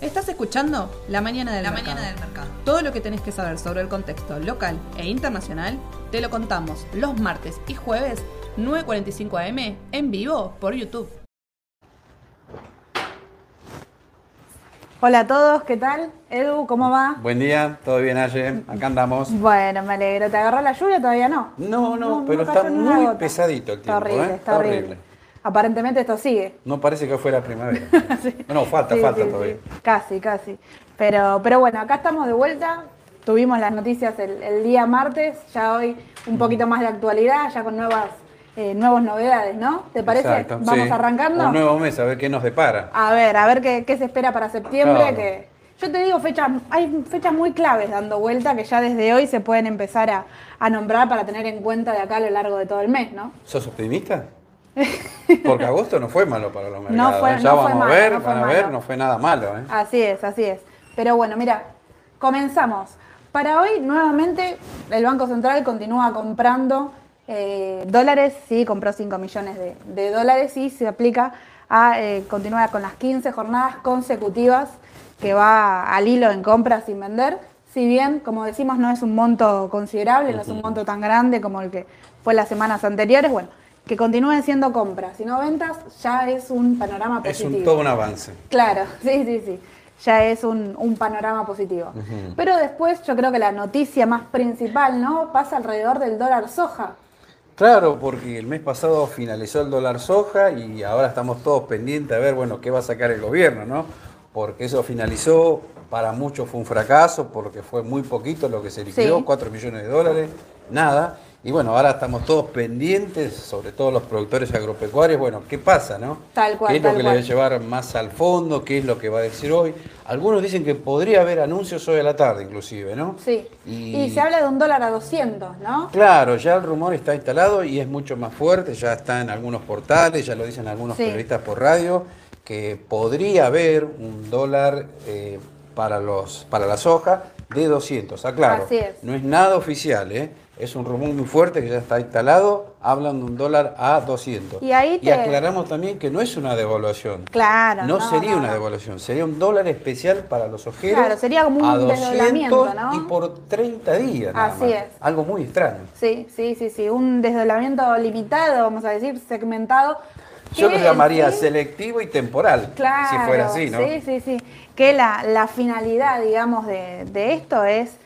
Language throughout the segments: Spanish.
Estás escuchando La Mañana del, La mercado. Mañana del Mercado. Todo lo que tenés que saber sobre el contexto local e internacional te lo contamos los martes y jueves 9.45 am en vivo por YouTube. Hola a todos, ¿qué tal? Edu, ¿cómo va? Buen día, todo bien, Aye. Acá andamos. Bueno, me alegro. ¿Te agarró la lluvia? Todavía no. No, no, pero está muy gota. pesadito el Está tiempo, horrible, ¿eh? está horrible. Aparentemente esto sigue. No parece que fuera primavera. No, falta, Sí, falta sí, todavía. sí. Casi, casi. Pero, pero bueno, acá estamos de vuelta. Tuvimos las noticias el, el día martes, ya hoy un poquito más de actualidad, ya con nuevas, eh, nuevas novedades, ¿no? ¿Te parece? Exacto, Vamos sí. arrancando. Un nuevo mes, a ver qué nos depara. A ver, a ver qué, qué se espera para septiembre. Claro. Que yo te digo, fechas, hay fechas muy claves dando vuelta que ya desde hoy se pueden empezar a, a nombrar para tener en cuenta de acá a lo largo de todo el mes, ¿no? ¿Sos optimista? Porque agosto no fue malo para los No mercados. fue- ¿eh? ya no fue vamos malo, a ver, no van a ver, malo. no fue nada malo. ¿eh? Así es, así es. Pero bueno, mira, comenzamos. Para hoy, nuevamente, el Banco Central continúa comprando eh, dólares, sí, compró 5 millones de, de dólares y se aplica a eh, continuar con las 15 jornadas consecutivas que va al hilo en compras sin vender. Si bien, como decimos, no es un monto considerable, no es un monto tan grande como el que fue las semanas anteriores, bueno, que continúen siendo compras y no ventas ya es un panorama Es positivo. un, todo un avance. Claro, sí, sí, sí. Ya es un, un panorama positivo. Pero después yo creo que la noticia más principal, ¿no? Pasa alrededor del dólar soja. Claro, porque el mes pasado finalizó el dólar soja y ahora estamos todos pendientes a ver, bueno, qué va a sacar el gobierno, ¿no? Porque eso finalizó, para muchos fue un fracaso, porque fue muy poquito lo que se liquidó, Sí. 4 millones de dólares, nada. Y bueno, ahora estamos todos pendientes, sobre todo los productores agropecuarios, bueno, ¿qué pasa, no? Tal cual, ¿Qué es lo que cual. le va a llevar más al fondo? ¿Qué es lo que va a decir hoy? Algunos dicen que podría haber anuncios hoy a la tarde, inclusive, ¿no? Sí. Y- Y, se habla de un dólar a 200, ¿no? Claro, ya el rumor está instalado y es mucho más fuerte, ya está en algunos portales, ya lo dicen algunos Sí. periodistas por radio, que podría haber un dólar eh, para, los, para la soja de 200. Aclaro, Así es. no es nada oficial, ¿eh? Es un rumor muy fuerte que ya está instalado, hablan de un dólar a 200. Y ahí te- aclaramos también que no es una devaluación. Claro. No, sería no, una devaluación, sería un dólar especial para los ojeros. Claro, sería como un a 200 desdoblamiento, ¿no? Y por 30 días. nada Así más. es. Algo muy extraño. Sí, sí, sí, sí. Un desdoblamiento limitado, vamos a decir, segmentado. Yo lo llamaría sí- selectivo y temporal. Claro, Si fuera así, ¿no? Sí, sí, sí. Que la, la finalidad, digamos, de, de esto es,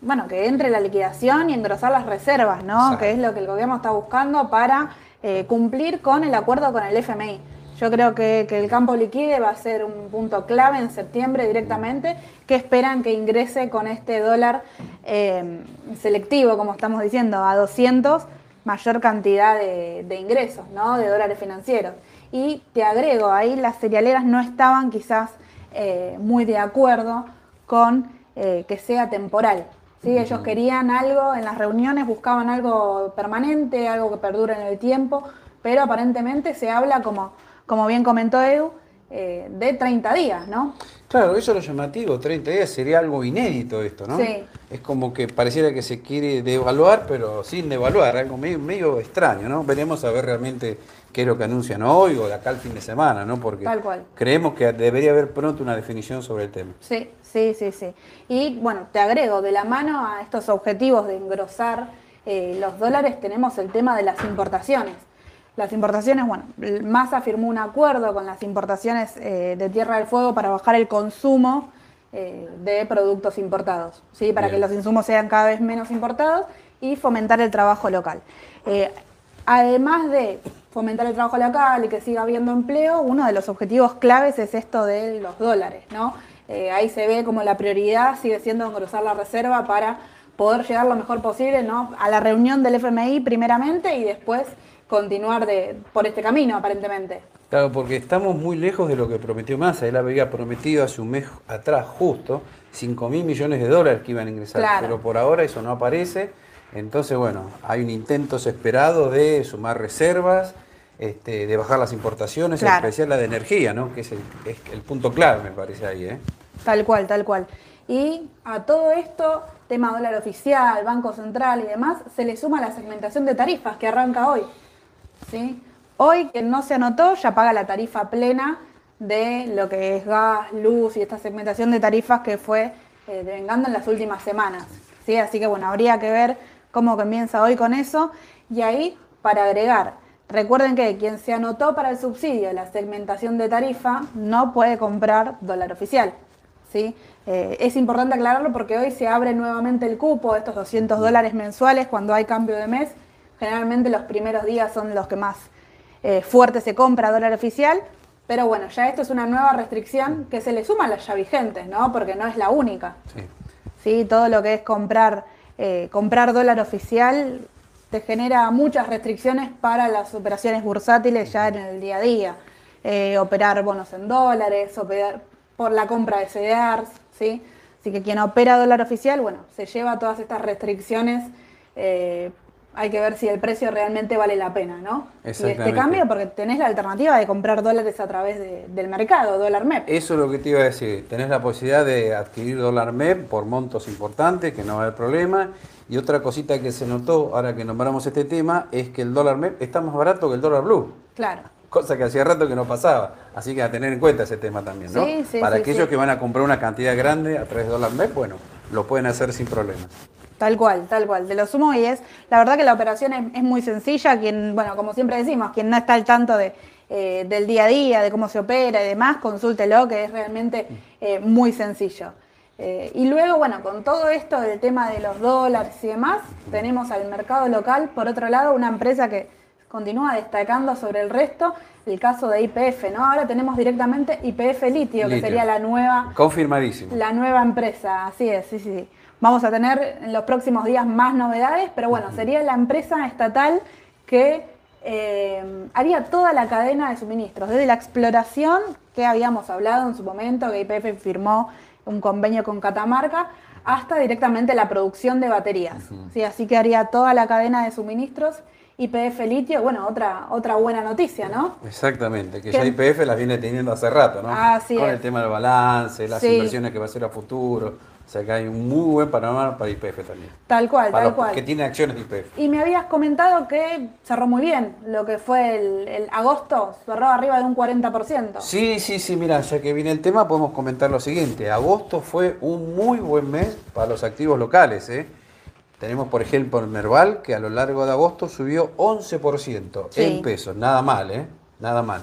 bueno, que entre la liquidación y engrosar las reservas, ¿no? Exacto. Que es lo que el gobierno está buscando para eh, cumplir con el acuerdo con el FMI. Yo creo que, que el campo liquide va a ser un punto clave en septiembre directamente, que esperan que ingrese con este dólar eh, selectivo, como estamos diciendo, a 200, mayor cantidad de, de ingresos, ¿no? De dólares financieros. Y te agrego, ahí las cerealeras no estaban quizás eh, muy de acuerdo con que sea temporal. ¿Sí? Ellos querían algo, en las reuniones buscaban algo permanente, algo que perdure en el tiempo, pero aparentemente se habla, como, como bien comentó Edu, eh, de 30 días, ¿no? Claro, eso es lo llamativo. 30 días sería algo inédito esto, ¿no? Sí. Es como que pareciera que se quiere devaluar, pero sin devaluar. Algo medio, medio extraño, ¿no? Veremos a ver realmente qué es lo que anuncian hoy o de acá al fin de semana, ¿no? Porque Tal cual. creemos que debería haber pronto una definición sobre el tema. Sí, sí, sí, sí. Y bueno, te agrego, de la mano a estos objetivos de engrosar eh, los dólares, tenemos el tema de las importaciones. Las importaciones, bueno, Massa firmó un acuerdo con las importaciones eh, de Tierra del Fuego para bajar el consumo eh, de productos importados, ¿sí? para Bien. que los insumos sean cada vez menos importados y fomentar el trabajo local. Eh, además de fomentar el trabajo local y que siga habiendo empleo, uno de los objetivos claves es esto de los dólares, ¿no? Ahí se ve como la prioridad sigue siendo engrosar la reserva para poder llegar lo mejor posible, ¿no? A la reunión del FMI primeramente y después continuar de, por este camino, aparentemente. Claro, porque estamos muy lejos de lo que prometió Massa. Él había prometido hace un mes atrás, justo, 5 mil millones de dólares que iban a ingresar. Claro. Pero por ahora eso no aparece. Entonces, bueno, hay un intento desesperado de sumar reservas, este, de bajar las importaciones, en especial la de energía, ¿no? Que es el, es el punto clave, me parece ahí, ¿eh? Tal cual, tal cual. Y a todo esto, tema dólar oficial, Banco Central y demás, se le suma la segmentación de tarifas que arranca hoy. ¿Sí? Hoy, quien no se anotó, ya paga la tarifa plena de lo que es gas, luz y esta segmentación de tarifas que fue eh, devengando en las últimas semanas. ¿sí? Así que bueno, habría que ver cómo comienza hoy con eso. Y ahí, para agregar, recuerden que quien se anotó para el subsidio, la segmentación de tarifa, no puede comprar dólar oficial. ¿sí? Eh, es importante aclararlo porque hoy se abre nuevamente el cupo, estos 200 dólares mensuales cuando hay cambio de mes. Generalmente los primeros días son los que más eh, fuerte se compra dólar oficial, pero bueno, ya esto es una nueva restricción que se le suma a las ya vigentes, ¿no? Porque no es la única. Sí. ¿Sí? Todo lo que es comprar, eh, comprar dólar oficial te genera muchas restricciones para las operaciones bursátiles ya en el día a día. Eh, operar bonos en dólares, operar por la compra de CDRs, ¿sí? Así que quien opera dólar oficial, bueno, se lleva todas estas restricciones eh, hay que ver si el precio realmente vale la pena, ¿no? Y este cambio, porque tenés la alternativa de comprar dólares a través del mercado, dólar MEP. Eso es lo que te iba a decir. Tenés la posibilidad de adquirir dólar MEP por montos importantes, que no va a haber problema. Y otra cosita que se notó, ahora que nombramos este tema, es que el dólar MEP está más barato que el dólar blue. Claro. Cosa que hacía rato que no pasaba. Así que a tener en cuenta ese tema también, ¿no? Sí, sí, Para aquellos que van a comprar una cantidad grande a través de dólar MEP, bueno, lo pueden hacer sin problemas. Tal cual, tal cual. De lo sumo y es, la verdad que la operación es, muy sencilla. Quien, bueno, como siempre decimos, quien no está al tanto de, eh, del día a día, de cómo se opera y demás, consúltelo, que es realmente eh, muy sencillo. Eh, y luego, bueno, con todo esto del tema de los dólares y demás, tenemos al mercado local, por otro lado, una empresa que continúa destacando sobre el resto, el caso de IPF, ¿no? Ahora tenemos directamente IPF Litio, que sería la nueva... Confirmadísimo. La nueva empresa, así es, sí, sí, sí. Vamos a tener en los próximos días más novedades, pero bueno, sería la empresa estatal que eh, haría toda la cadena de suministros, desde la exploración que habíamos hablado en su momento, que IPF firmó un convenio con Catamarca, hasta directamente la producción de baterías. ¿sí? Así que haría toda la cadena de suministros. IPF litio, bueno, otra, otra buena noticia, ¿no? Exactamente, que ya IPF las viene teniendo hace rato, ¿no? Con el tema del balance, las inversiones que va a hacer a futuro. O sea que hay un muy buen panorama para IPF también. Tal cual, tal cual. Que tiene acciones de IPF. Y me habías comentado que cerró muy bien lo que fue el, agosto, cerró arriba de un 40%. Sí, sí, sí, mira, ya que viene el tema, podemos comentar lo siguiente. Agosto fue un muy buen mes para los activos locales. ¿eh? Tenemos, por ejemplo, el Merval, que a lo largo de agosto subió 11% en pesos. Nada mal, ¿eh? Nada mal.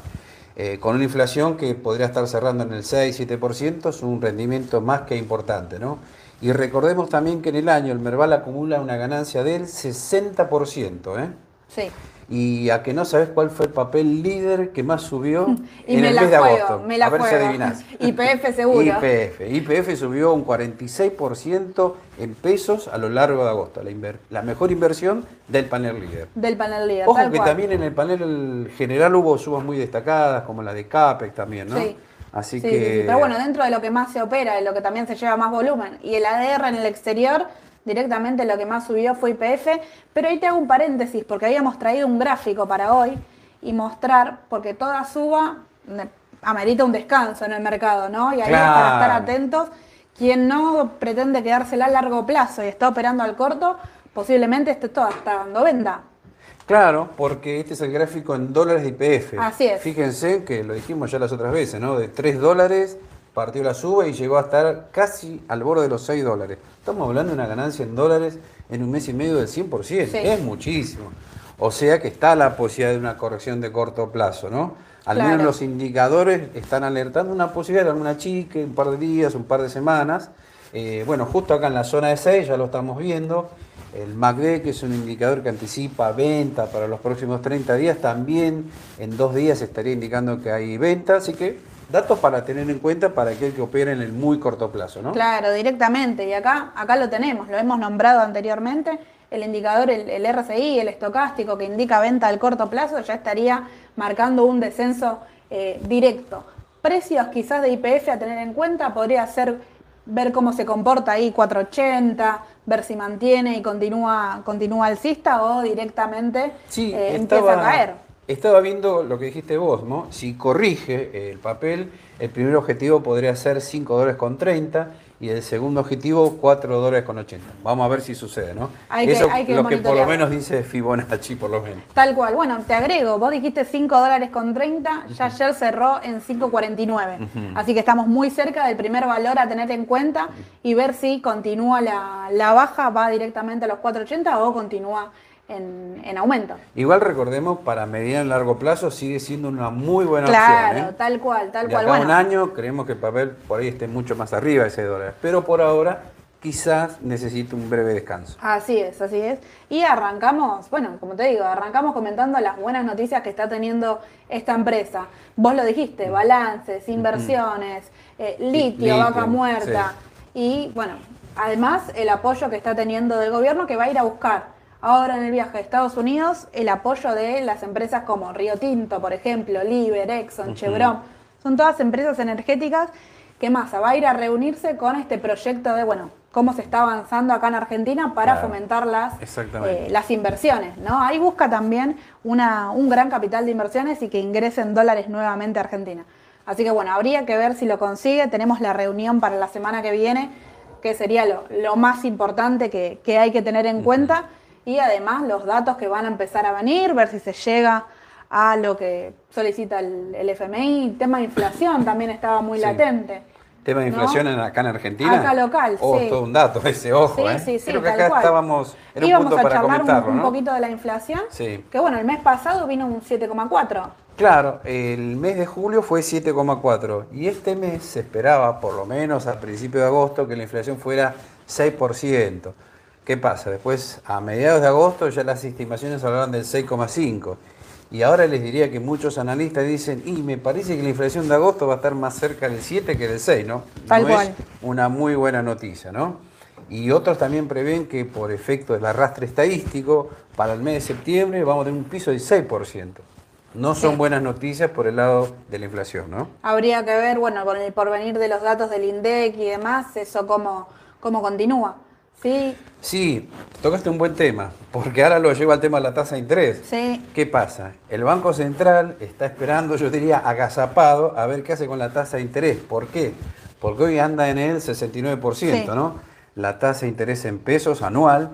Eh, con una inflación que podría estar cerrando en el 6-7%, es un rendimiento más que importante. ¿no? Y recordemos también que en el año el Merval acumula una ganancia del 60%. ¿eh? Sí y a que no sabes cuál fue el papel líder que más subió en el mes de agosto. Me la a ver si adivinás. YPF seguro. YPF. YPF subió un 46% en pesos a lo largo de agosto. La, la, mejor inversión del panel líder. Del panel líder. Ojo que también en el panel general hubo subas muy destacadas, como la de CAPEX también, ¿no? Sí. Así que... Pero bueno, dentro de lo que más se opera, de lo que también se lleva más volumen, y el ADR en el exterior directamente lo que más subió fue IPF, pero ahí te hago un paréntesis porque habíamos traído un gráfico para hoy y mostrar, porque toda suba amerita un descanso en el mercado, ¿no? Y ahí para estar atentos, quien no pretende quedársela a largo plazo y está operando al corto, posiblemente esté todo está dando venta. Claro, porque este es el gráfico en dólares de IPF. Así es. Fíjense que lo dijimos ya las otras veces, ¿no? De 3 dólares partió la suba y llegó a estar casi al borde de los 6 dólares. Estamos hablando de una ganancia en dólares en un mes y medio del 100%, es muchísimo. O sea que está la posibilidad de una corrección de corto plazo, ¿no? Al menos los indicadores están alertando una posibilidad de alguna chica, un par de días, un par de semanas. Eh, bueno, justo acá en la zona de 6 ya lo estamos viendo. El MACD, que es un indicador que anticipa venta para los próximos 30 días, también en dos días estaría indicando que hay venta, así que datos para tener en cuenta para aquel que opera en el muy corto plazo, ¿no? Claro, directamente. Y acá, acá lo tenemos, lo hemos nombrado anteriormente. El indicador, el, RCI, el estocástico que indica venta al corto plazo, ya estaría marcando un descenso eh, directo. Precios quizás de IPF a tener en cuenta podría ser ver cómo se comporta ahí 480, ver si mantiene y continúa, continúa alcista o directamente eh, empieza a caer. Estaba viendo lo que dijiste vos, ¿no? Si corrige el papel, el primer objetivo podría ser 5 dólares con 30 y el segundo objetivo 4 dólares con 80. Vamos a ver si sucede, ¿no? Hay que- Eso hay que lo que por lo menos dice Fibonacci, por lo menos. Tal cual. Bueno, te agrego, vos dijiste 5 dólares con 30, ya ayer cerró en 5.49. Así que estamos muy cerca del primer valor a tener en cuenta y ver si continúa la, la baja, va directamente a los 4.80 o continúa en, en aumento. Igual recordemos, para mediano y largo plazo sigue siendo una muy buena Claro, opción. ¿eh? tal cual, tal de cual. acá Bueno, un año creemos que el papel por ahí esté mucho más arriba de ese dólar. Pero por ahora quizás necesite un breve descanso. Así es, así es. Y arrancamos, bueno, como te digo, arrancamos comentando las buenas noticias que está teniendo esta empresa. Vos lo dijiste, balances, inversiones, eh, litio, Litio, vaca muerta. Y bueno, además el apoyo que está teniendo del gobierno que va a ir a buscar ahora en el viaje a Estados Unidos el apoyo de las empresas como Río Tinto, por ejemplo, Liber, Exxon, Chevron. Son todas empresas energéticas que Massa va a ir a reunirse con este proyecto de, bueno, cómo se está avanzando acá en Argentina para Claro, fomentar las, eh, las inversiones, ¿no? Ahí busca también una, un gran capital de inversiones y que ingresen dólares nuevamente a Argentina. Así que bueno, habría que ver si lo consigue. Tenemos la reunión para la semana que viene, que sería lo, lo más importante que, que hay que tener en cuenta. Y además los datos que van a empezar a venir, ver si se llega a lo que solicita el, el FMI. Tema de inflación también estaba muy Sí. latente. Tema de ¿no? inflación en- acá en Argentina. Acá local, Oh, sí. todo un dato ese, ojo. Sí, ¿eh? sí, sí, Creo que acá cual. estábamos. Era un Íbamos punto a para charlar un- comentarlo, un, ¿no? poquito de la inflación, Sí. que bueno, el mes pasado vino un 7,4. Claro, el mes de julio fue 7,4 y este mes se esperaba, por lo menos al principio de agosto, que la inflación fuera 6%. ¿Qué pasa? Después, a mediados de agosto, ya las estimaciones hablaban del 6,5. Y ahora les diría que muchos analistas dicen, y me parece que la inflación de agosto va a estar más cerca del 7 que del 6, ¿no? Tal no cual. es una muy buena noticia, ¿no? Y otros también prevén que por efecto del arrastre estadístico, para el mes de septiembre vamos a tener un piso del 6%. No son buenas noticias por el lado de la inflación, ¿no? Habría que ver, bueno, con el porvenir de los datos del INDEC y demás, eso cómo, cómo continúa. Sí, Sí, tocaste un buen tema, porque ahora lo lleva al tema de la tasa de interés. sí, ¿Qué pasa? El Banco Central está esperando, yo diría, agazapado a ver qué hace con la tasa de interés. ¿Por qué? Porque hoy anda en el 69%, Sí. ¿no? La tasa de interés en pesos anual.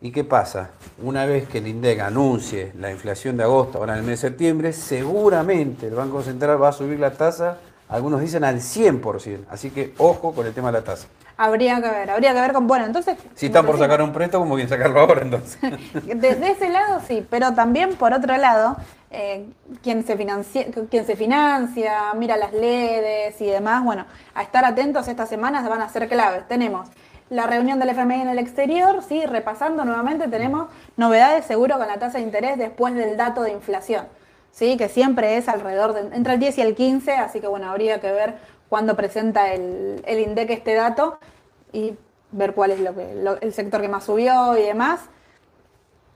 ¿Y qué pasa? Una vez que el INDEC anuncie la inflación de agosto, ahora en el mes de septiembre, seguramente el Banco Central va a subir la tasa, algunos dicen al 100%. Así que ojo con el tema de la tasa. Habría que ver, habría que ver con, bueno, entonces... Si están por sacar un préstamo, ¿cómo bien sacarlo ahora entonces? Desde ese lado sí, pero también por otro lado, eh, quien, se financia, quien se financia, mira las redes y demás, bueno, a estar atentos estas semanas van a ser claves. Tenemos la reunión del FMI en el exterior, sí, repasando nuevamente, tenemos novedades seguro con la tasa de interés después del dato de inflación, sí, que siempre es alrededor de entre el 10 y el 15, así que bueno, habría que ver cuándo presenta el, el INDEC este dato y ver cuál es lo que, lo- el sector que más subió y demás.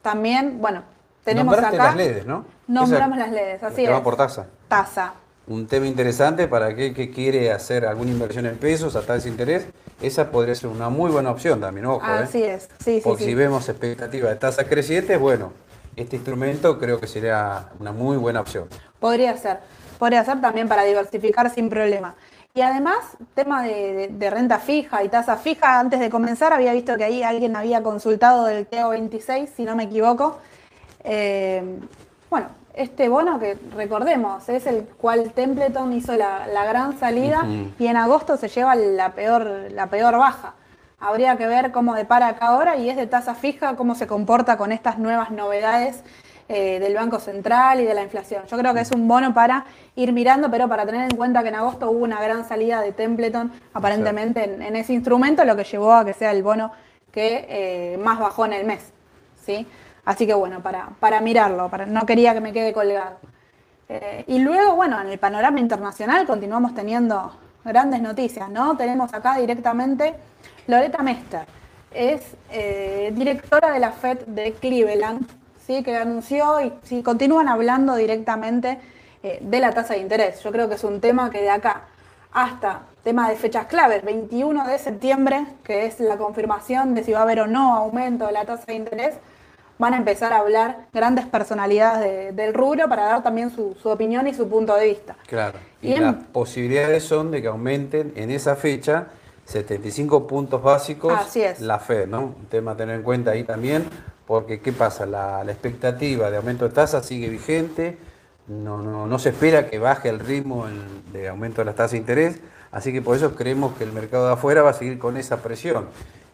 También, bueno, tenemos Nombraste acá. las LEDs, ¿no? Nombramos Esa- las LEDs, así que es. por tasa. Tasa. Un tema interesante para aquel que quiere hacer alguna inversión en pesos a tasa de interés, esa podría ser una muy buena opción también, ojo. ¿eh? Así es. Sí, sí, Porque sí. si vemos expectativas de tasas crecientes, bueno, este instrumento creo que sería una muy buena opción. Podría ser. Podría ser también para diversificar sin problema. Y además, tema de, de- de renta fija y tasa fija, antes de comenzar había visto que ahí alguien había consultado del TO26, si no me equivoco. Eh, bueno, este bono que recordemos es el cual Templeton hizo la, la gran salida y en agosto se lleva la peor, la peor baja. Habría que ver cómo depara acá ahora y es de tasa fija, cómo se comporta con estas nuevas novedades eh, del Banco Central y de la inflación. Yo creo que es un bono para ir mirando, pero para tener en cuenta que en agosto hubo una gran salida de Templeton, aparentemente en, en ese instrumento, lo que llevó a que sea el bono que eh, más bajó en el mes. ¿sí? Así que bueno, para, para mirarlo, para, no quería que me quede colgado. Eh, y luego, bueno, en el panorama internacional continuamos teniendo grandes noticias, ¿no? Tenemos acá directamente Loretta Mester, es eh, directora de la FED de Cleveland, ¿sí? que anunció y sí, continúan hablando directamente eh, de la tasa de interés. Yo creo que es un tema que de acá hasta tema de fechas claves, 21 de septiembre, que es la confirmación de si va a haber o no aumento de la tasa de interés, van a empezar a hablar grandes personalidades de- del rubro para dar también su, su opinión y su punto de vista. Claro. Y Y en- las posibilidades son de que aumenten en esa fecha 75 puntos básicos Así es. la Fed, ¿no? Un tema a tener en cuenta ahí también, porque ¿qué pasa? La, la expectativa de aumento de tasas sigue vigente, no, no, no se espera que baje el ritmo en- de aumento de las tasas de interés, así que por eso creemos que el mercado de afuera va a seguir con esa presión,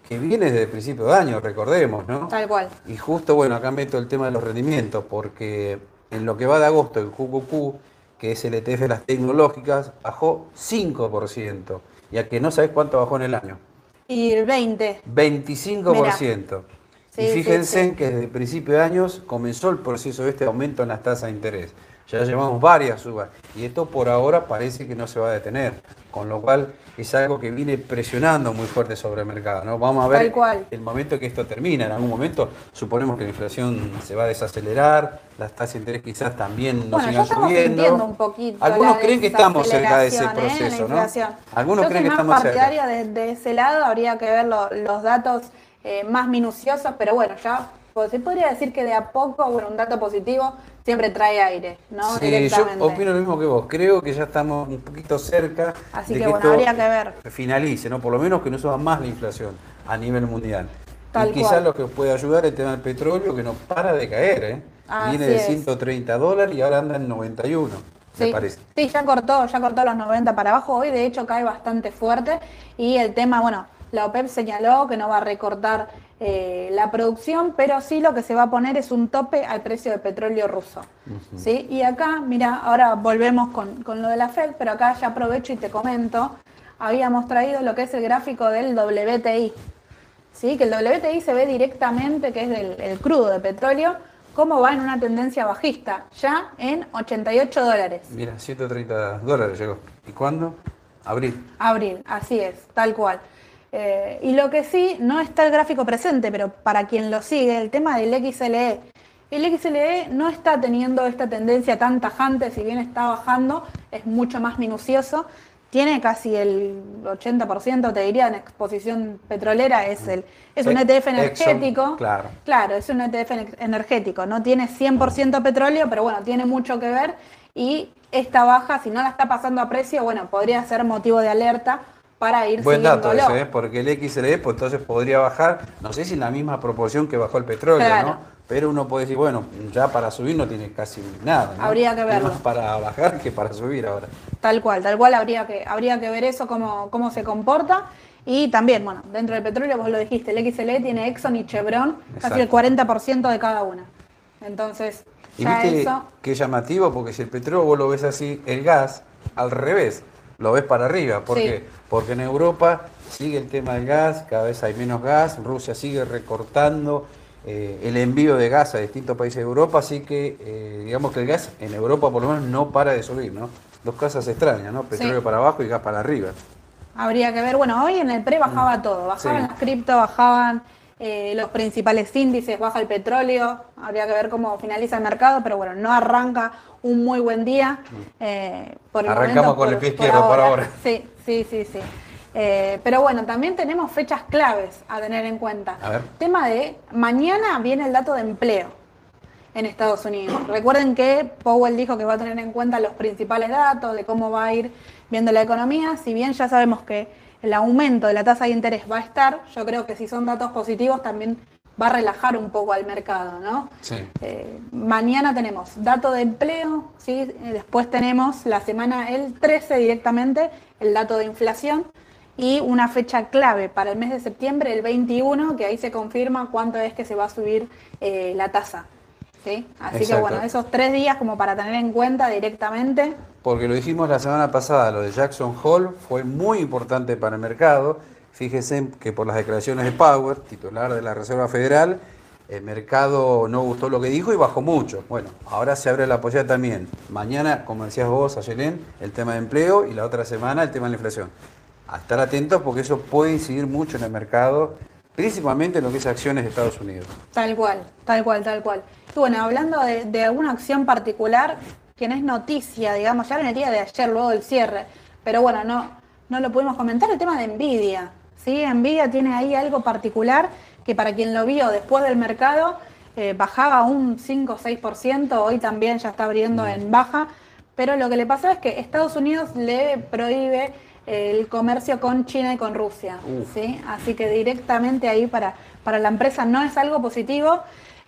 que viene desde el principio de año, recordemos, ¿no? Tal cual. Y justo, bueno, acá meto el tema de los rendimientos, porque en lo que va de agosto, el QQQ, que es el ETF de las tecnológicas, bajó 5%. Y a que no sabes cuánto bajó en el año. Y el 20. 25%. Sí, y fíjense sí. que desde el principio de años comenzó el proceso de este aumento en las tasas de interés. Ya llevamos varias subas y esto por ahora parece que no se va a detener, con lo cual es algo que viene presionando muy fuerte sobre el mercado. ¿no? Vamos a ver cual. el momento que esto termina. En algún momento suponemos que la inflación se va a desacelerar, las tasas de interés quizás también no Bueno, ya sigan estamos subiendo. un poquito. Algunos creen que estamos cerca de ese ¿eh? proceso, ¿no? Algunos Yo creen que soy más estamos cerca. partidaria de, de ese lado, habría que ver lo- los datos eh, más minuciosos, pero bueno, ya pues, se podría decir que de a poco, bueno, un dato positivo siempre trae aire, ¿no? Sí, yo opino lo mismo que vos. Creo que ya estamos un poquito cerca Así de que, que, bueno, habría que ver. finalice, ¿no? Por lo menos que no suba más la inflación a nivel mundial. Tal y quizás cual. lo que puede ayudar es el tema del petróleo, que no para de caer, ¿eh? Así Viene de es. 130 dólares y ahora anda en 91, me Sí, parece. sí, ya cortó, ya cortó los 90 para abajo. Hoy de hecho cae bastante fuerte y el tema, bueno, la OPEP señaló que no va a recortar eh, la producción, pero sí lo que se va a poner es un tope al precio del petróleo ruso. ¿sí? Y acá, mira, ahora volvemos con, con lo de la Fed, pero acá ya aprovecho y te comento, habíamos traído lo que es el gráfico del WTI. ¿sí? que el WTI se ve directamente, que es del el crudo de petróleo, cómo va en una tendencia bajista, ya en 88 dólares. Mira, 130 dólares llegó. ¿Y cuándo? Abril. Abril, así es, tal cual. Eh, y lo que sí, no está el gráfico presente, pero para quien lo sigue, el tema del XLE. El XLE no está teniendo esta tendencia tan tajante, si bien está bajando, es mucho más minucioso. Tiene casi el 80%, te diría, en exposición petrolera, es, el, es un E- ETF Exxon, energético. claro. Claro, es un ETF ener- energético, no tiene 100% petróleo, pero bueno, tiene mucho que ver y esta baja, si no la está pasando a precio, bueno, podría ser motivo de alerta para ir Buen dato ese, ¿eh? porque el XLE pues, entonces podría bajar, no sé si en la misma proporción que bajó el petróleo, Claro. ¿no? Pero uno puede decir, bueno, ya para subir no tiene casi nada. ¿no? Habría que verlo. más para bajar que para subir ahora. Tal cual, tal cual habría que, habría que ver eso, cómo, cómo se comporta. Y también, bueno, dentro del petróleo, vos lo dijiste, el XLE tiene Exxon y Chevron, casi el Exacto. 40% de cada una. Entonces, Y ya viste eso, qué llamativo, porque si el petróleo vos lo ves así, el gas, al revés, lo ves para arriba. ¿Por Sí. qué? Porque en Europa sigue el tema del gas, cada vez hay menos gas, Rusia sigue recortando eh, el envío de gas a distintos países de Europa, así que eh, digamos que el gas en Europa por lo menos no para de subir, ¿no? Dos cosas extrañas, ¿no? Petróleo Sí. para abajo y gas para arriba. habría que ver. Bueno, hoy en el pre bajaba todo, bajaban Mm. Sí. las cripto, bajaban eh, los principales índices, baja el petróleo, habría que ver cómo finaliza el mercado, pero bueno, no arranca un muy buen día. eh, por el. Arrancamos momento, con el por- pie por izquierdo por ahora. Sí, sí, sí, sí. Eh, pero bueno, también tenemos fechas claves a tener en cuenta. A ver. Tema de mañana viene el dato de empleo en Estados Unidos. Recuerden que Powell dijo que va a tener en cuenta los principales datos de cómo va a ir viendo la economía. Si bien ya sabemos que el aumento de la tasa de interés va a estar, yo creo que si son datos positivos también va a relajar un poco al mercado, ¿no? Sí. Eh, mañana tenemos dato de empleo, ¿sí? Eh, después tenemos la semana el 13 directamente, el dato de inflación y una fecha clave para el mes de septiembre, el 21, que ahí se confirma cuánto es que se va a subir eh, la tasa. ¿Sí? Así que bueno, esos tres días como para tener en cuenta directamente. Porque lo dijimos la semana pasada, lo de Jackson Hole fue muy importante para el mercado. Fíjense que por las declaraciones de Power, titular de la Reserva Federal, el mercado no gustó lo que dijo y bajó mucho. Bueno, ahora se abre la posibilidad también. Mañana, como decías vos, Ayelén, el tema de empleo y la otra semana el tema de la inflación. A estar atentos porque eso puede incidir mucho en el mercado, principalmente en lo que es acciones de Estados Unidos. Tal cual, tal cual, tal cual. Y bueno, hablando de, de alguna acción particular, que no es noticia, digamos, ya en el día de ayer, luego del cierre, pero bueno, no, no lo pudimos comentar, el tema de Nvidia. ¿sí? Nvidia tiene ahí algo particular que para quien lo vio después del mercado, eh, bajaba un 5 o 6%, hoy también ya está abriendo en baja, pero lo que le pasó es que Estados Unidos le prohíbe el comercio con China y con Rusia. Uf. ¿sí? Así que directamente ahí para, para la empresa no es algo positivo.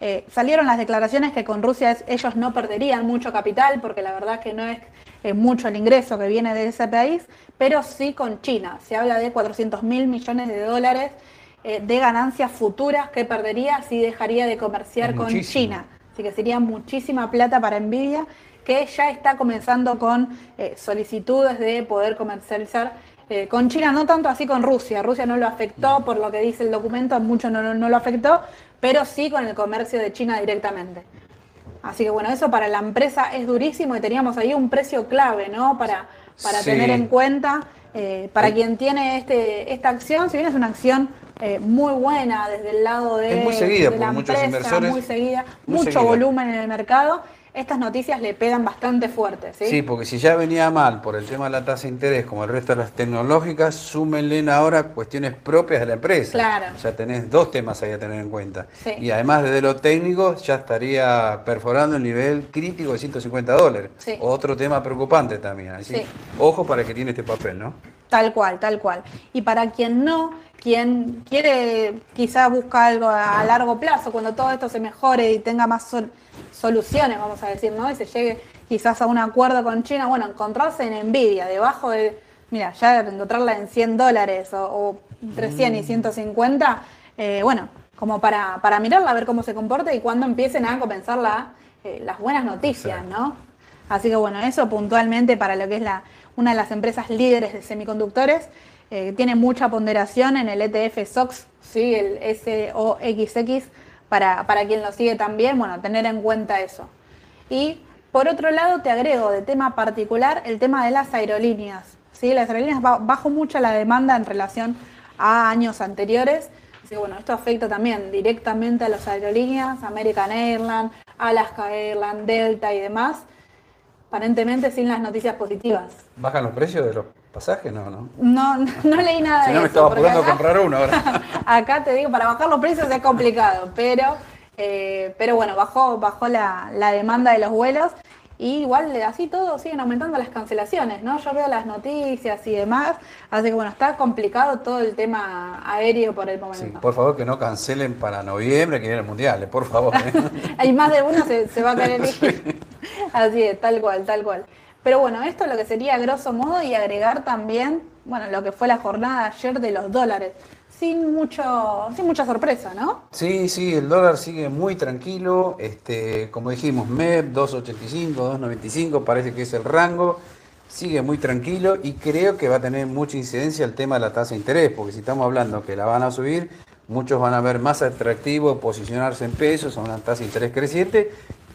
Eh, salieron las declaraciones que con Rusia es- ellos no perderían mucho capital, porque la verdad que no es eh, mucho el ingreso que viene de ese país, pero sí con China. Se habla de 400 mil millones de dólares eh, de ganancias futuras que perdería si dejaría de comerciar Es con muchísimo. China. Así que sería muchísima plata para Nvidia, que ya está comenzando con eh, solicitudes de poder comercializar eh, con China, no tanto así con Rusia. Rusia no lo afectó, por lo que dice el documento, mucho no, no- no lo afectó, pero sí con el comercio de China directamente. Así que bueno, eso para la empresa es durísimo y teníamos ahí un precio clave, ¿no? Para, para Sí. tener en cuenta, eh, para quien tiene este, esta acción, si bien es una acción eh, muy buena desde el lado de, Es muy seguida de la por muchos empresa, inversores. muy seguida, Muy mucho seguida. volumen en el mercado, estas noticias le pegan bastante fuerte, ¿sí? Sí, porque si ya venía mal por el tema de la tasa de interés, como el resto de las tecnológicas, súmenle ahora cuestiones propias de la empresa. Claro. Ya tenés dos temas ahí a tener en cuenta. Sí. Y además desde lo técnico ya estaría perforando el nivel crítico de 150 dólares. Sí. Otro tema preocupante también. Así, Sí. ojo para que tiene este papel, ¿no? Tal cual, tal cual. Y para quien no, quien quiere quizá busca algo a largo plazo, cuando todo esto se mejore y tenga más sol- soluciones, vamos a decir, ¿no? Y se llegue quizás a un acuerdo con China, bueno, encontrarse en Nvidia, debajo de, mira, ya encontrarla en 100 dólares o, o entre 100 y 150, eh, bueno, como para, para mirarla, a ver cómo se comporta y cuando empiecen a comenzar la, eh, las buenas noticias. ¿no? Así que bueno, eso puntualmente para lo que es la, una de las empresas líderes de semiconductores. eh, tiene mucha ponderación en el ETF SOX, ¿sí? el SOXX, para, para quien lo sigue también, bueno, tener en cuenta eso. Y por otro lado, te agrego de tema particular el tema de las aerolíneas. ¿sí? Las aerolíneas ba- bajó mucho la demanda en relación a años anteriores. Así que bueno, esto afecta también directamente a las aerolíneas, American Airlines, Alaska Airlines, Delta y demás aparentemente sin las noticias positivas. ¿Bajan los precios de los pasajes? No, no. No, no leí nada Si de no me eso, estaba porque apurando a comprar uno ahora. Acá te digo, para bajar los precios es complicado, pero, eh, pero bueno, bajó, bajó la, la demanda de los vuelos y igual así todo siguen aumentando las cancelaciones, ¿no? Yo veo las noticias y demás, así que bueno, está complicado todo el tema aéreo por el Sí, momento. por favor que no cancelen para noviembre que viene el mundial, eh, por favor. eh. Hay más de uno se, se va a querer ir. Así es, tal cual, tal cual. Pero bueno, esto es lo que sería grosso modo y agregar también, bueno, lo que fue la jornada de ayer de los dólares. Sin mucho, sin mucha sorpresa, ¿no? Sí, sí, el dólar sigue muy tranquilo. Este, como dijimos, MEP 2.85, 2.95, parece que es el rango. Sigue muy tranquilo y creo que va a tener mucha incidencia el tema de la tasa de interés, porque si estamos hablando que la van a subir, muchos van a ver más atractivo posicionarse en pesos a una tasa de interés creciente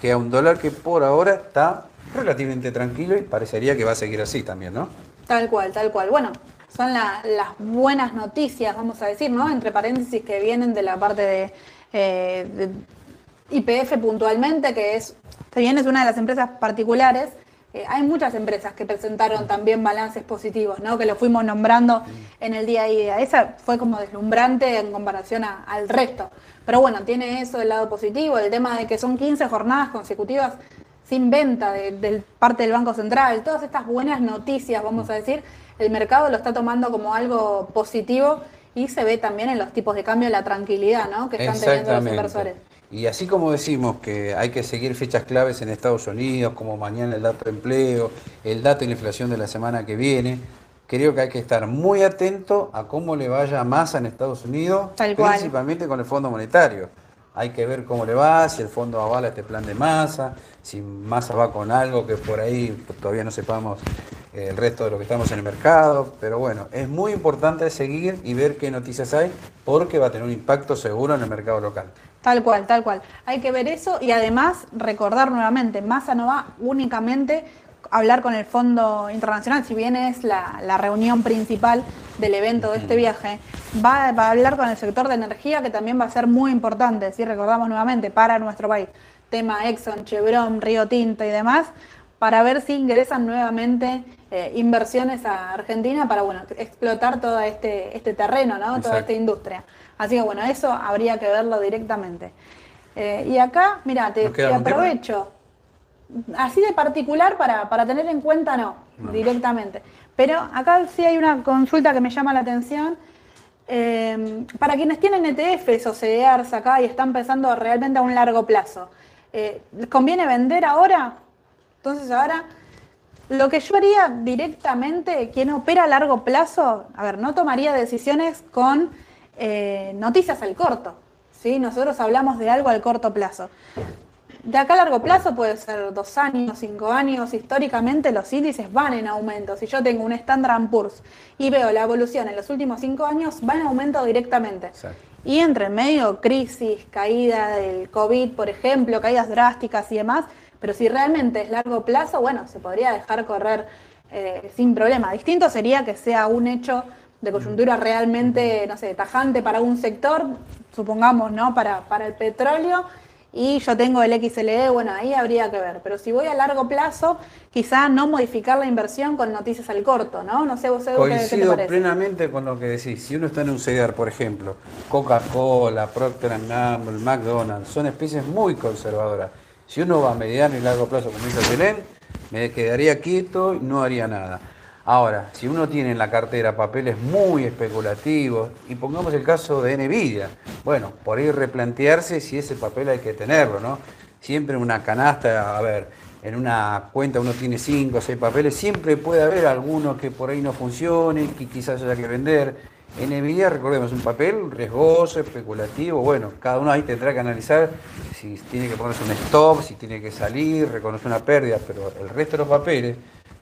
que a un dólar que por ahora está relativamente tranquilo y parecería que va a seguir así también, ¿no? Tal cual, tal cual. Bueno, son la- las buenas noticias, vamos a decir, ¿no? Entre paréntesis que vienen de la parte de, eh, IPF puntualmente, que es, bien es una de las empresas particulares, eh, hay muchas empresas que presentaron también balances positivos, ¿no? Que lo fuimos nombrando en el día a día. Esa fue como deslumbrante en comparación a- al resto. Pero bueno, tiene eso del lado positivo, el tema de que son 15 jornadas consecutivas sin venta de, parte del Banco Central, todas estas buenas noticias, vamos a decir, el mercado lo está tomando como algo positivo y se ve también en los tipos de cambio la tranquilidad ¿no? que están teniendo los inversores. Y así como decimos que hay que seguir fechas claves en Estados Unidos, como mañana el dato de empleo, el dato de la inflación de la semana que viene, creo que hay que estar muy atento a cómo le vaya a Massa en Estados Unidos, Tal principalmente con el Fondo Monetario. Hay que ver cómo le va, si el fondo avala este plan de Massa, si Massa va con algo que por ahí todavía no sepamos el resto de lo que estamos en el mercado. Pero bueno, es muy importante seguir y ver qué noticias hay, porque va a tener un impacto seguro en el mercado local. Tal cual, tal cual. Hay que ver eso y además recordar nuevamente, Massa no va únicamente a hablar con el Fondo Internacional, si bien es la, la reunión principal del evento de este viaje, va, va a hablar con el sector de energía que también va a ser muy importante, si recordamos nuevamente, para nuestro país. Tema Exxon, Chevron, Río Tinto y demás, para ver si ingresan nuevamente eh, inversiones a Argentina para bueno, explotar todo este, este terreno, ¿no? toda esta industria. Así que bueno, eso habría que verlo directamente. Eh, y acá, mira, te, aprovecho. así de particular para, para tener en cuenta no, directamente. Pero acá sí hay una consulta que me llama la atención. Eh, para quienes tienen ETFs o CDRs acá y están pensando realmente a un largo plazo, eh, ¿les conviene vender ahora? Entonces ahora, lo que yo haría directamente, quien opera a largo plazo, a ver, no tomaría decisiones con eh, noticias al corto. ¿sí? Nosotros hablamos de algo al corto plazo. De acá a largo plazo puede ser dos años, cinco años. Históricamente los índices van en aumento. Si yo tengo un Standard Poor's y veo la evolución en los últimos cinco años, va en aumento directamente. Y entre medio, crisis, caída del COVID, por ejemplo, caídas drásticas y demás. Pero si realmente es largo plazo, bueno, se podría dejar correr eh, sin problema. Distinto sería que sea un hecho de coyuntura realmente, no sé, tajante para un sector, supongamos, ¿no? Para, para el petróleo y yo tengo el XLE, bueno, ahí habría que ver. Pero si voy a largo plazo, quizá no modificar la inversión con noticias al corto, ¿no? No sé, vos Coincido qué, te plenamente con lo que decís. Si uno está en un CDR, por ejemplo, Coca-Cola, Procter Gamble, McDonald's, son especies muy conservadoras. Si uno va a mediano y largo plazo, como dice Belén, me quedaría quieto y no haría nada. Ahora, si uno tiene en la cartera papeles muy especulativos, y pongamos el caso de Nvidia, bueno, por ahí replantearse si ese papel hay que tenerlo, ¿no? Siempre una canasta, a ver, en una cuenta uno tiene cinco o seis papeles, siempre puede haber alguno que por ahí no funcione, que quizás haya que vender. En Nvidia, recordemos, un papel riesgoso, especulativo, bueno, cada uno ahí tendrá que analizar si tiene que ponerse un stop, si tiene que salir, reconocer una pérdida, pero el resto de los papeles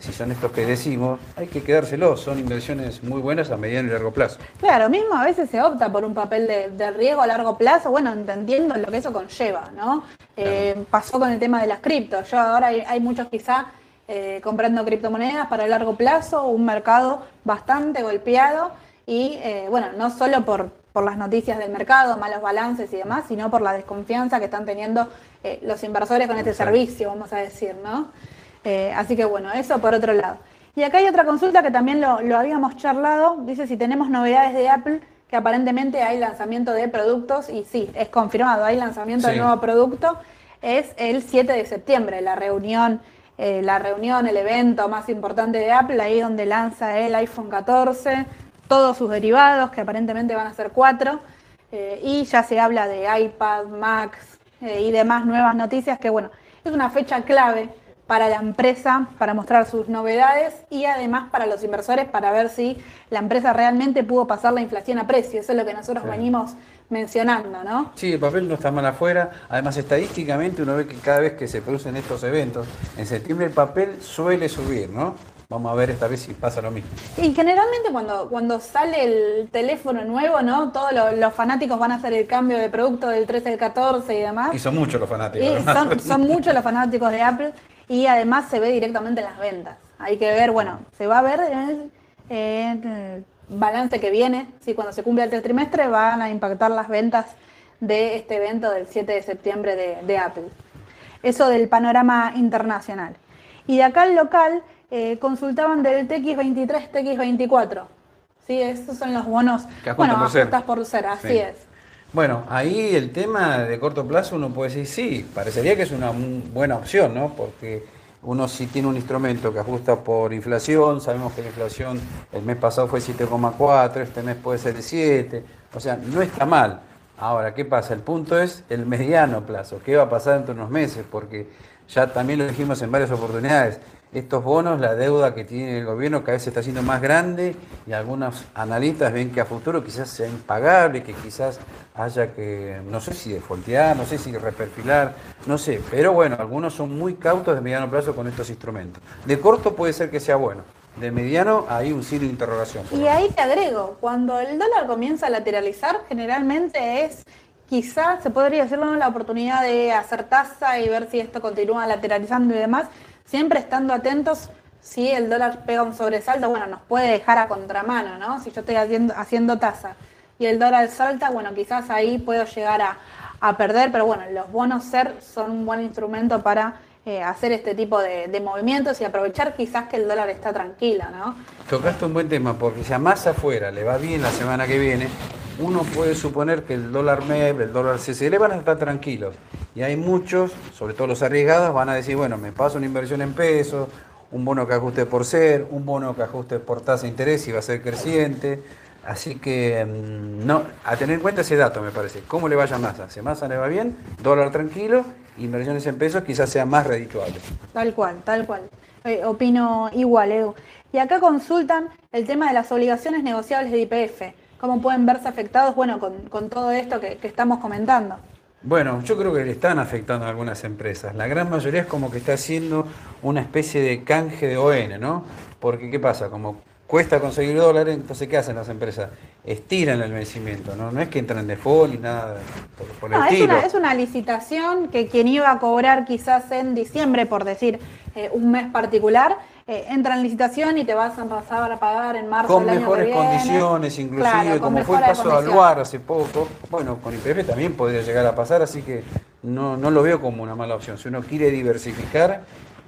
si son estos que decimos, hay que quedárselos, son inversiones muy buenas a mediano y largo plazo. Claro, mismo a veces se opta por un papel de, riesgo a largo plazo, bueno, entendiendo lo que eso conlleva, ¿no? Eh, pasó con el tema de las criptos, yo ahora hay, muchos quizá eh, comprando criptomonedas para largo plazo, un mercado bastante golpeado y, eh, bueno, no solo por, por las noticias del mercado, malos balances y demás, sino por la desconfianza que están teniendo los inversores con este servicio, vamos a decir, ¿no? Eh, así que bueno, eso por otro lado. Y acá hay otra consulta que también lo, habíamos charlado, dice si tenemos novedades de Apple, que aparentemente hay lanzamiento de productos, y sí, es confirmado, hay lanzamiento de nuevo producto, es el 7 de septiembre, la reunión, eh, la reunión, el evento más importante de Apple, ahí donde lanza el iPhone 14, todos sus derivados, que aparentemente van a ser cuatro, eh, y ya se habla de iPad, Max y demás nuevas noticias, que bueno, es una fecha clave para la empresa, para mostrar sus novedades y además para los inversores para ver si la empresa realmente pudo pasar la inflación a precio. Eso es lo que nosotros venimos mencionando, ¿no? Sí, el papel no está mal afuera. Además, estadísticamente uno ve que cada vez que se producen estos eventos, en septiembre el papel suele subir, ¿no? Vamos a ver esta vez si pasa lo mismo. Y generalmente cuando, cuando sale el teléfono nuevo, ¿no? Todos los, fanáticos van a hacer el cambio de producto del 13 al 14 y demí Y son muchos los fanáticos. son, son muchos los fanáticos de Apple y además se ve directamente en las ventas. Hay que ver, bueno, se va a ver en el, balance que viene, si cuando se cumple el trimestre van a impactar las ventas de este evento del 7 de septiembre de, Apple. Eso del panorama internacional. Y de acá al local eh, consultaban del TX23, TX24. ¿Sí? Esos son los bonos. bueno, por ser. por ser, así es. Bueno, ahí el tema de corto plazo uno puede decir sí, parecería que es una buena opción, ¿no? Porque uno si tiene un instrumento que ajusta por inflación, sabemos que la inflación el mes pasado fue 7,4, este mes puede ser 7, o sea, no está mal. Ahora, ¿qué pasa? El punto es el mediano plazo, ¿qué va a pasar dentro de unos meses? Porque ya también lo dijimos en varias oportunidades, estos bonos, la deuda que tiene el gobierno cada vez se está haciendo más grande y algunos analistas ven que a futuro quizás sea impagable, que quizás haya que, no sé si defoltear, no sé si reperfilar, no sé, pero bueno, algunos son muy cautos de mediano plazo con estos instrumentos. De corto puede ser que sea bueno, de mediano hay un signo de interrogación. Y ahí te agrego, cuando el dólar comienza a lateralizar, generalmente es quizás se podría decirlo la oportunidad de hacer tasa y ver si esto continúa lateralizando y demás siempre estando atentos si el dólar pega un sobresalto, bueno, nos puede dejar a contramano, ¿no? Si yo estoy haciendo, haciendo tasa y el dólar salta, bueno, quizás ahí puedo llegar a, perder, pero bueno, los bonos SER son un buen instrumento para eh, hacer este tipo de, movimientos y aprovechar quizás que el dólar está tranquilo, ¿no? Tocaste un buen tema, porque si a más afuera le va bien la semana que viene, uno puede suponer que el dólar MEP, el dólar CCL van a estar tranquilos Y hay muchos, sobre todo los arriesgados, van a decir, bueno, me paso una inversión en pesos, un bono que ajuste por ser, un bono que ajuste por tasa de interés y va a ser creciente. Así que mm, no, a tener en cuenta ese dato me parece. ¿Cómo le vaya Massa? Si Massa le va bien, dólar tranquilo, inversiones en pesos quizás sea más redituable. Tal cual, tal cual. Eh, opino igual, Edu. Y acá consultan el tema de las obligaciones negociables de IPF. ¿Cómo pueden verse afectados, bueno, con, todo esto que, que estamos comentando? Bueno, yo creo que le están afectando a algunas empresas. La gran mayoría es como que está haciendo una especie de canje de ON, ¿no? Porque, ¿qué pasa? Como cuesta conseguir dólares, entonces ¿qué hacen las empresas? Estiran el vencimiento, ¿no? No es que entran en default ni nada por, el no, es una, es una, licitación que quien iba a cobrar quizás en diciembre, por decir eh, un mes particular, eh, entra en licitación y te vas a pasar a pagar en marzo con mejores condiciones, inclusive, como fue el caso de Aluar hace poco. Bueno, con IPF también podría llegar a pasar, así que no, no lo veo como una mala opción. Si uno quiere diversificar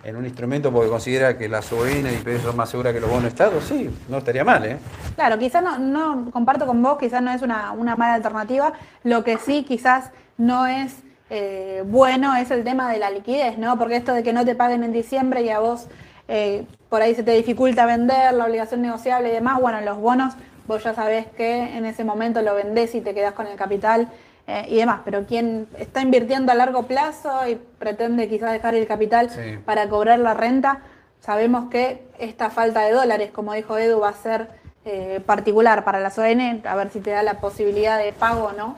en un instrumento porque considera que la soberana y IPF son más seguras que los bonos estados, sí, no estaría mal, ¿eh? Claro, quizás no, no comparto con vos, quizás no es una, mala alternativa, lo que sí quizás no es eh, bueno es el tema de la liquidez, ¿no? Porque esto de que no te paguen en diciembre y a vos eh, por ahí se te dificulta vender, la obligación negociable y demás, bueno, los bonos vos ya sabés que en ese momento lo vendés y te quedás con el capital eh, y demás, pero quien está invirtiendo a largo plazo y pretende quizás dejar el capital para cobrar la renta, sabemos que esta falta de dólares, como dijo Edu, va a ser eh, particular para la ON, a ver si te da la posibilidad de pago o no.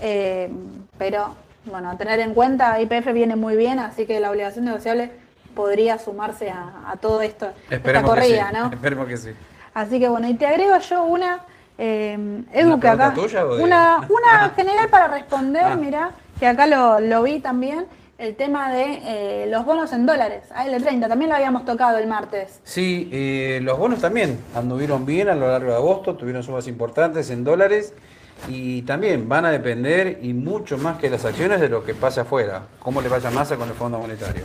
Eh, pero bueno, a tener en cuenta, IPF viene muy bien, así que la obligación negociable podría sumarse a, todo esto, esta corrida, ¿no? Esperemos que sí. Así que bueno, y te agrego yo una eh, Edu, que acá. Una, una general para responder, ah. mira, que acá lo, vi también. El tema de eh, los bonos en dólares, AL30, también lo habíamos tocado el martes. Sí, eh, los bonos también anduvieron bien a lo largo de agosto, tuvieron sumas importantes en dólares y también van a depender y mucho más que las acciones de lo que pase afuera, cómo le vaya masa con el Fondo Monetario.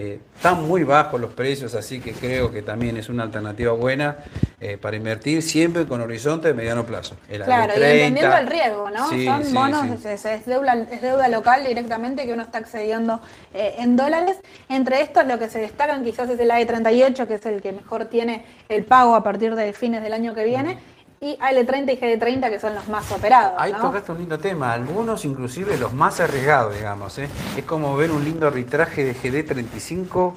Eh, están muy bajos los precios, así que creo que también es una alternativa buena eh, para invertir siempre con horizonte de mediano plazo. claro, y entendiendo el riesgo, ¿no? Son bonos, Es, deuda, local directamente que uno está accediendo eh, en dólares. Entre estos, lo que se destacan quizás es el AE38, que es el que mejor tiene el pago a partir de fines del año que viene y AL30 y GD30 que son los más operados. Ahí tocaste un lindo tema, algunos inclusive los más arriesgados, digamos. ¿eh? Es como ver un lindo arbitraje de GD35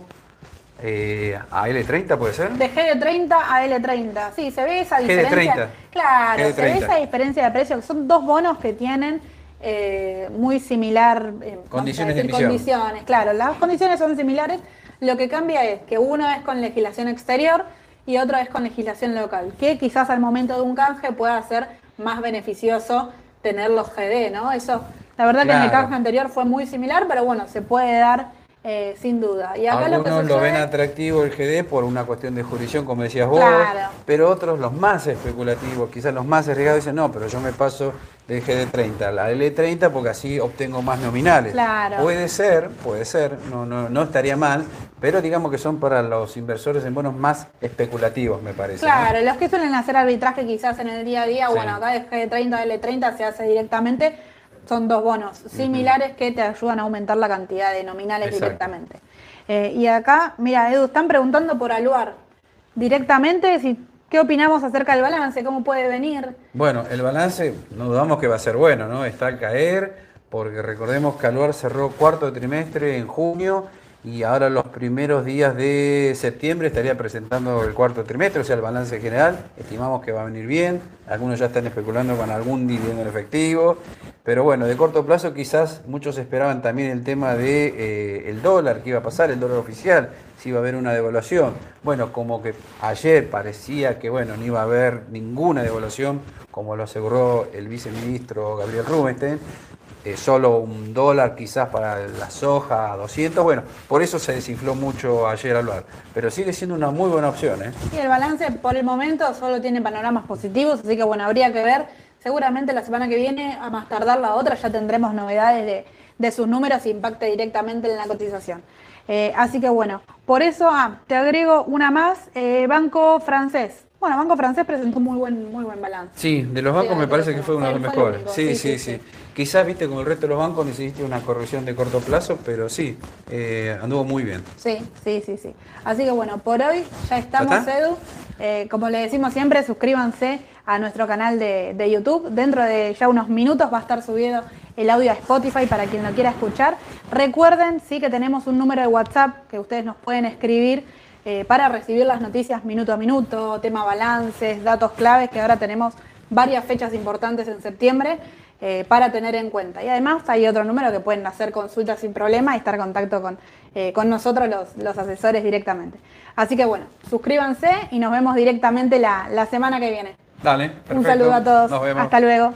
eh, a L30, ¿puede ser? De GD30 a L30, sí, se ve esa diferencia. GD30. Claro, se ve esa diferencia de precio, que son dos bonos que tienen eh, muy similar. Eh, condiciones de emisión. Condiciones, claro, las condiciones son similares. Lo que cambia es que uno es con legislación exterior y otro es con legislación local, que quizás al momento de un canje pueda ser más beneficioso tener los GD, ¿no? Eso, la verdad que en el canje anterior fue muy similar, pero bueno, se puede dar eh, sin duda. Y acá Algunos lo, ven atractivo el GD por una cuestión de jurisdicción, como decías vos, pero otros, los más especulativos, quizás los más arriesgados, dicen, no, pero yo me paso del GD30 a la L30 porque así obtengo más nominales. Puede ser, puede ser, no, no, no estaría mal, pero digamos que son para los inversores en bonos más especulativos, me parece. Claro, los que suelen hacer arbitraje quizás en el día a día, bueno, acá de GD30 a L30 se hace directamente son dos bonos similares que te ayudan a aumentar la cantidad de nominales directamente. Eh, y acá, mira, Edu, están preguntando por Aluar directamente si ¿Qué opinamos acerca del balance? ¿Cómo puede venir? Bueno, el balance no dudamos que va a ser bueno, ¿no? Está al caer, porque recordemos que Aluar cerró cuarto trimestre en junio y ahora los primeros días de septiembre estaría presentando el cuarto trimestre, o sea, el balance general. Estimamos que va a venir bien. Algunos ya están especulando con algún dividendo en efectivo. Pero bueno, de corto plazo quizás muchos esperaban también el tema de eh, dólar, que iba a pasar, el dólar oficial, si iba a haber una devaluación. Bueno, como que ayer parecía que bueno, no iba a haber ninguna devaluación, como lo aseguró el viceministro Gabriel Rubinstein. Eh, solo un dólar quizás para la soja, 200, bueno, por eso se desinfló mucho ayer al bar, pero sigue siendo una muy buena opción. ¿eh? El balance por el momento solo tiene panoramas positivos, así que bueno, habría que ver, seguramente la semana que viene, a más tardar la otra, ya tendremos novedades de, sus números e impacte directamente en la cotización. Eh, así que bueno, por eso ah, te agrego una más, eh, Banco Francés. Bueno, Banco Francés presentó muy buen, muy buen balance. Sí, de los bancos Sí, me parece que fue uno de los mejores. único, Sí, sí, sí. Quizás, viste, con el resto de los bancos necesite una corrección de corto plazo, pero sí, eh, anduvo muy bien. Sí, sí, sí, sí. Así que bueno, por hoy ya estamos. Edu. Eh, como le decimos siempre, suscríbanse a nuestro canal de, de YouTube. Dentro de ya unos minutos va a estar subido el audio a Spotify para quien lo quiera escuchar. Recuerden, sí, que tenemos un número de WhatsApp que ustedes nos pueden escribir eh, para recibir las noticias minuto a minuto, tema balances, datos claves, que ahora tenemos varias fechas importantes en septiembre eh, para tener en cuenta. Y además hay otro número que pueden hacer consultas sin problema y estar en contacto con, eh, con nosotros los, los asesores directamente. Así que bueno, suscríbanse y nos vemos directamente la, la semana que viene. Dale, Un perfecto. saludo a todos. Nos vemos. Hasta luego.